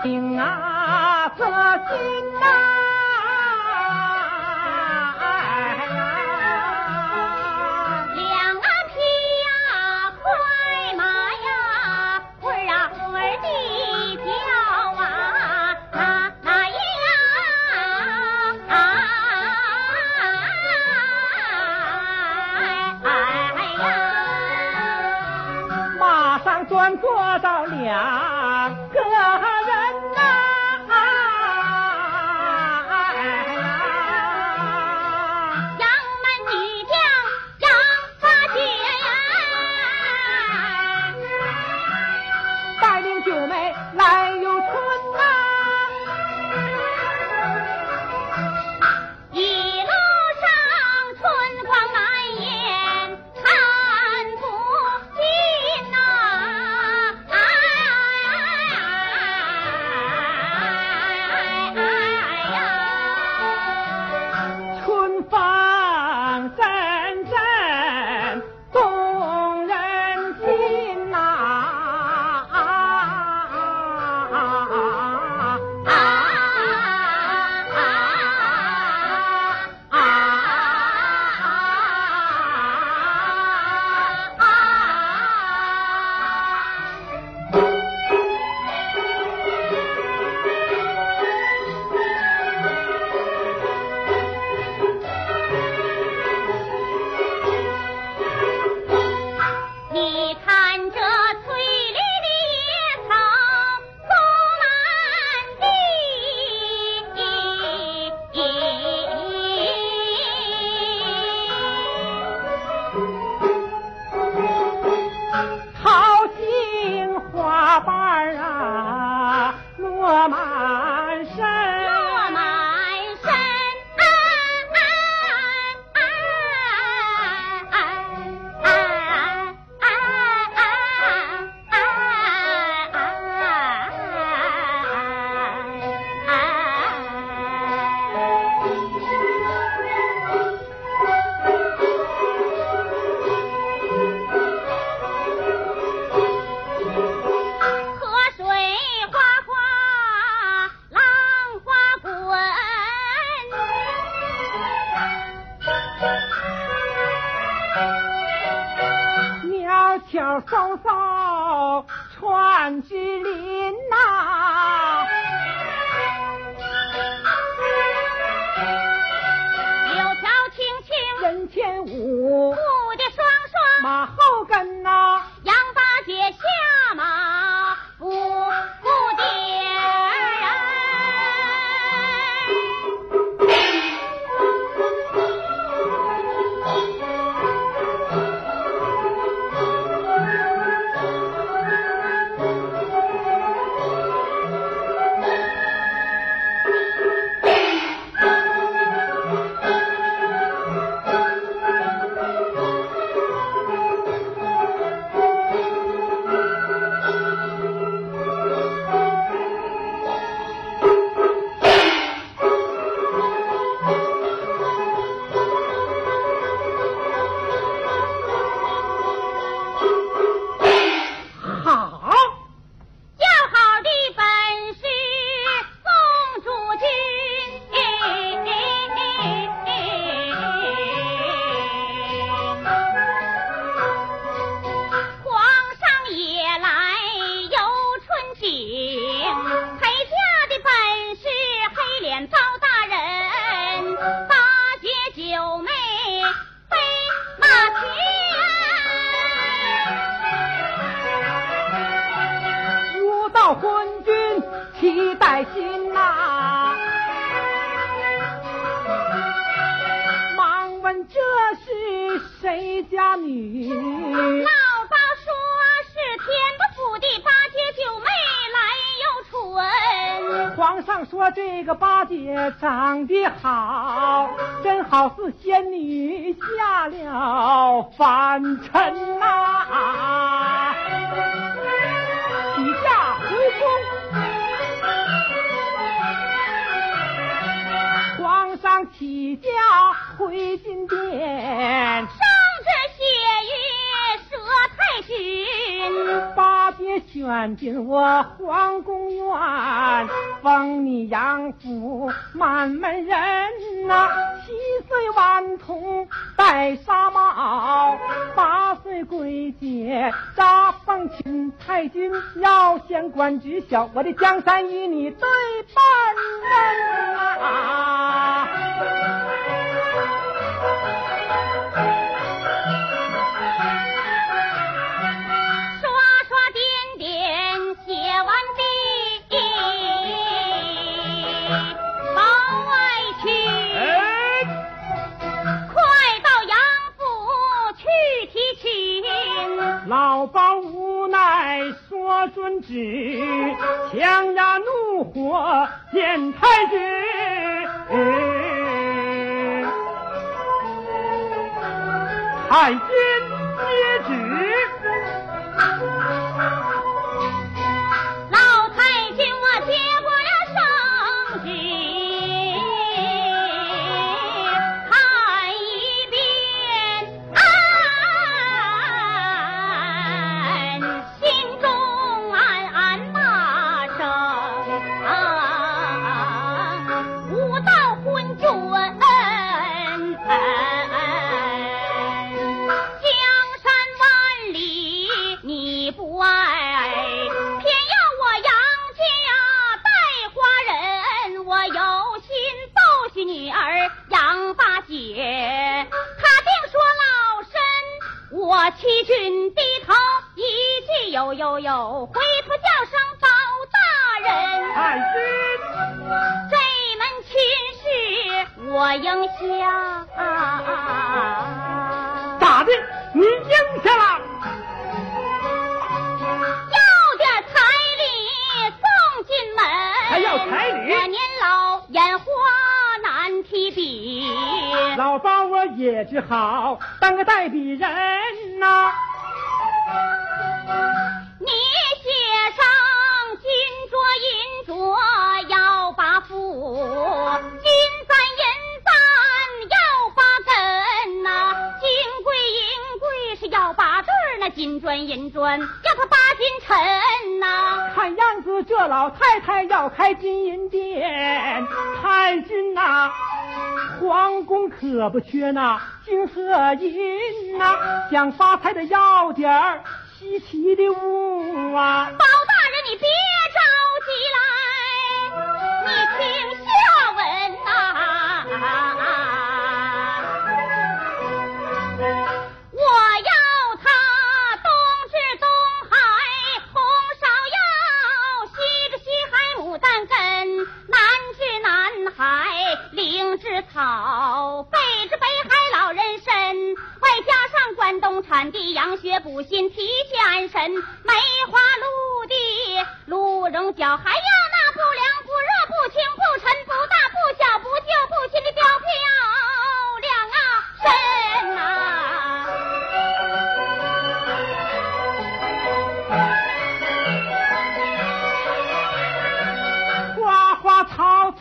行啊这行呐呀快马呀儿啊魂儿的叫啊呀哎呀马上了千五这个八姐长得好，真好似仙女下了凡尘呐、起驾回宫。皇上起驾回金殿，上旨写于佘太君。选进我皇宫院，封你养父满门人呐、七岁顽童戴纱帽，八岁鬼姐扎凤裙，太君要先官知晓，我的江山与你对半人啊！老包无奈说遵旨，强压怒火见太君。太君接旨。我应下。咋的？你应下了？要点彩礼送进门，还要彩礼我年老眼花难提笔，老包我也只好当个代笔人呐、你那金砖银砖要他八斤沉呐、看样子这老太太要开金银店，太君呐、皇宫可不缺那金和银呐、想发财的要点儿稀奇的物啊！包大人，你别养血补心提气安神，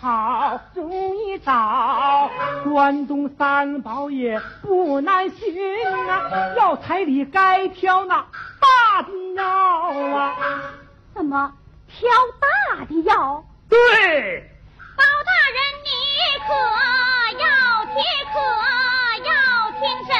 好容易找，关东三宝也不难寻啊！要彩礼该挑那大的要啊！怎么挑大的要？对，包大人，你可要听，可要听真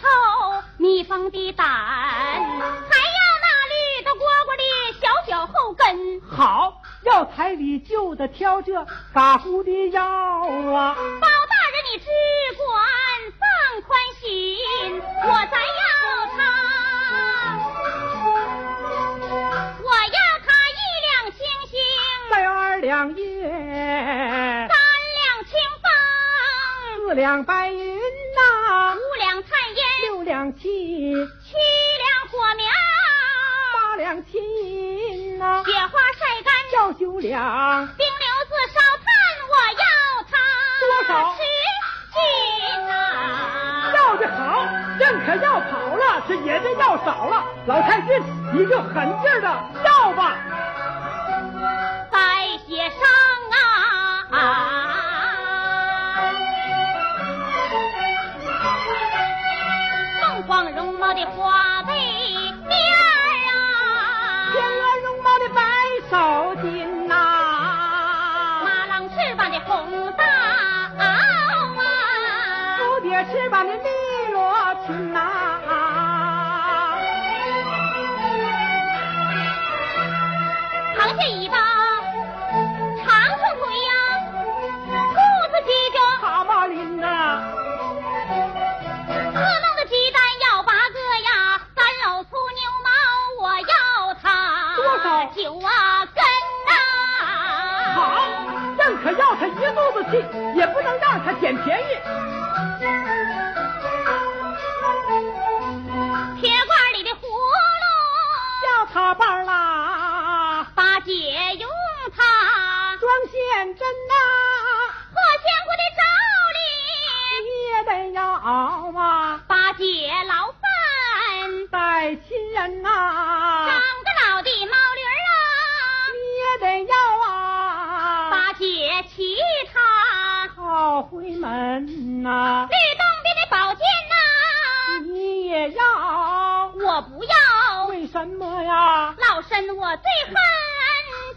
舌头，蜜蜂的胆，还要那绿的蝈蝈的小脚后跟。好，要彩礼就得挑这嘎呼的腰啊！包大人，你只管放宽心，我再要他，我要他一两星星，再二两银，三两青四两白银两亲银呐、雪花晒干，要九两，冰溜子烧炭，我要它多少十斤呐、要的好，认可要跑了，这也得要少了。老太君，你就狠劲儿的要吧。可要他一肚子气，也不能让他捡便宜。铁罐里的葫芦，要他瓣儿啦，八戒用它，装线针呐、破千户的罩里，也得要啊，八戒劳烦，带亲人呐、长绿洞边的宝剑呐、你也要，我不要，为什么呀？老身我最恨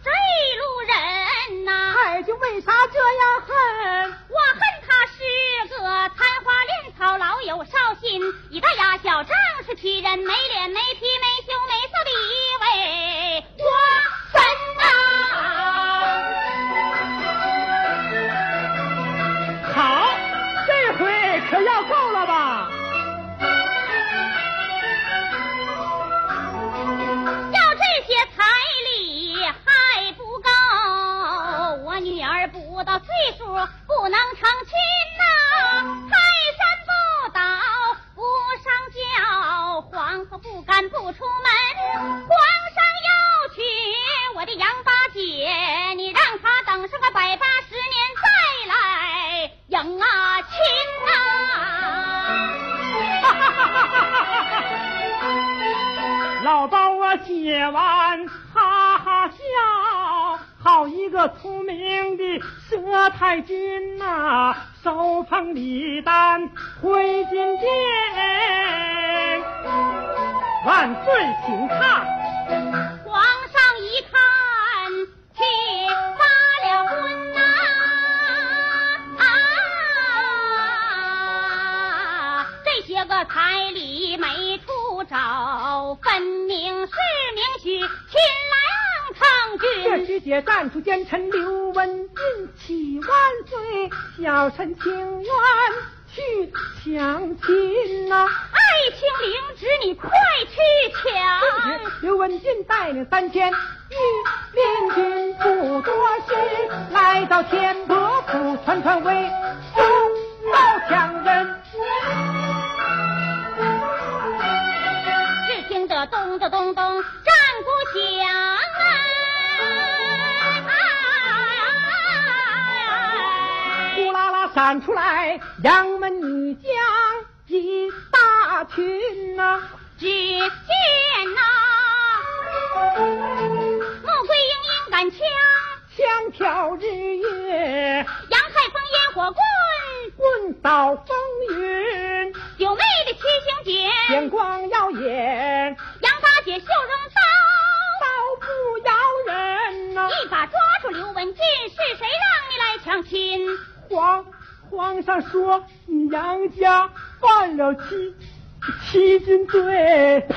这路人呐、太君为啥这样恨？我恨他是个残花恋草，老有少心，一大牙小仗势欺人，没脸没皮没羞没臊的一位太君呐、手捧礼单回金殿，万岁，请看。皇上一看，气发了昏呐、啊！这些个彩礼没处找，分明是明许秦来抗这君。师姐站出奸臣刘文俊，起万岁，小臣情愿去抢亲呐、爱卿领旨，你快去抢！刘文俊带领三千御林军，不多时来到天伯府，团团围住老强人。只听得咚咚咚咚呼啦啦闪出来，杨门女将一大群呐、只见呐，穆桂英英杆枪，枪挑日月，杨太风烟火棍，棍扫他说你杨家犯了欺欺君罪，呸！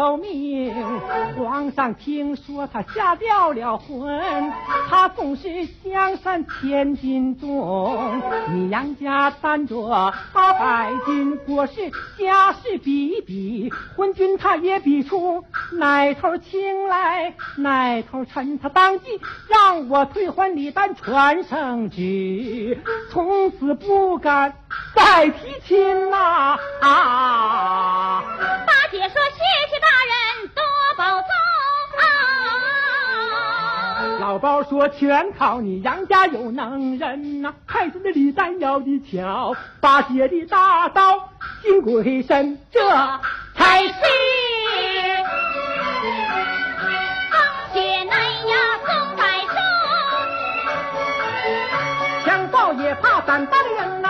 救命，皇上听说他下掉了魂，他总是江山千斤重，你杨家担着八百斤，国事家事比一比，昏君他也比出哪头轻来哪头沉，他当即让我退还李丹传圣旨，从此不敢再提亲呐啊八姐说：“谢谢大人多保重！”老包说：“全靠你杨家有能人呐、太子的李丹要的巧，八戒的大刀金鬼身，这才是。风姐奶呀松柏树，强盗也怕胆大的人呐、